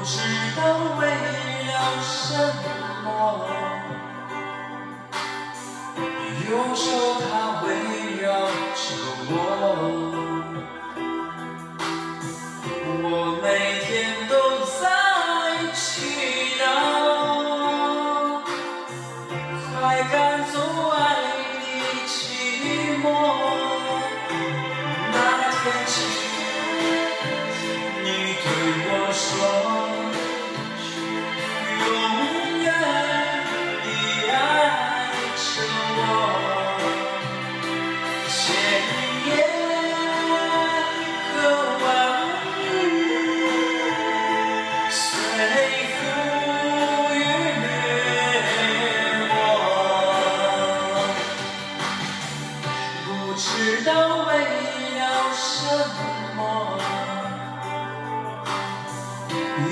不知道为了什么，右手它围绕着我，我每天都在祈祷，快。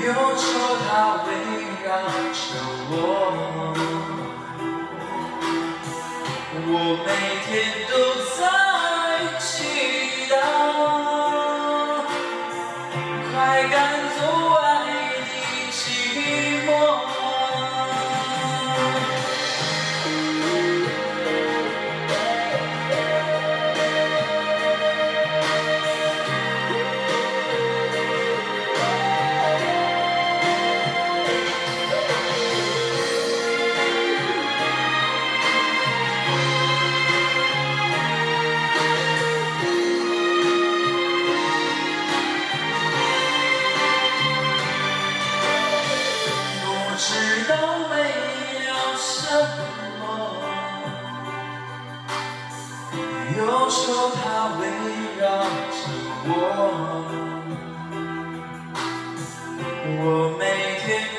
忧愁它围绕着我。我每天都在祈祷。忧愁它围绕着我。我每天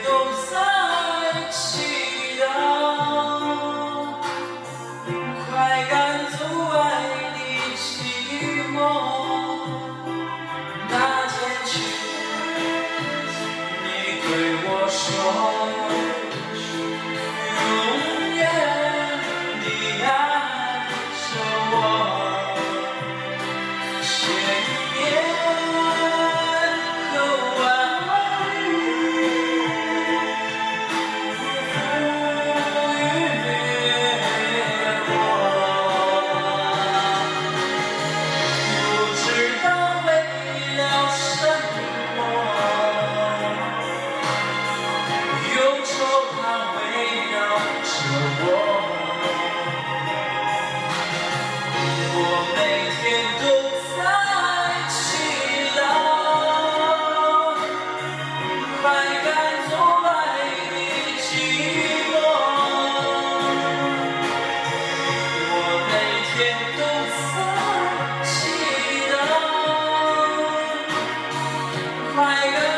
便不再记得快乐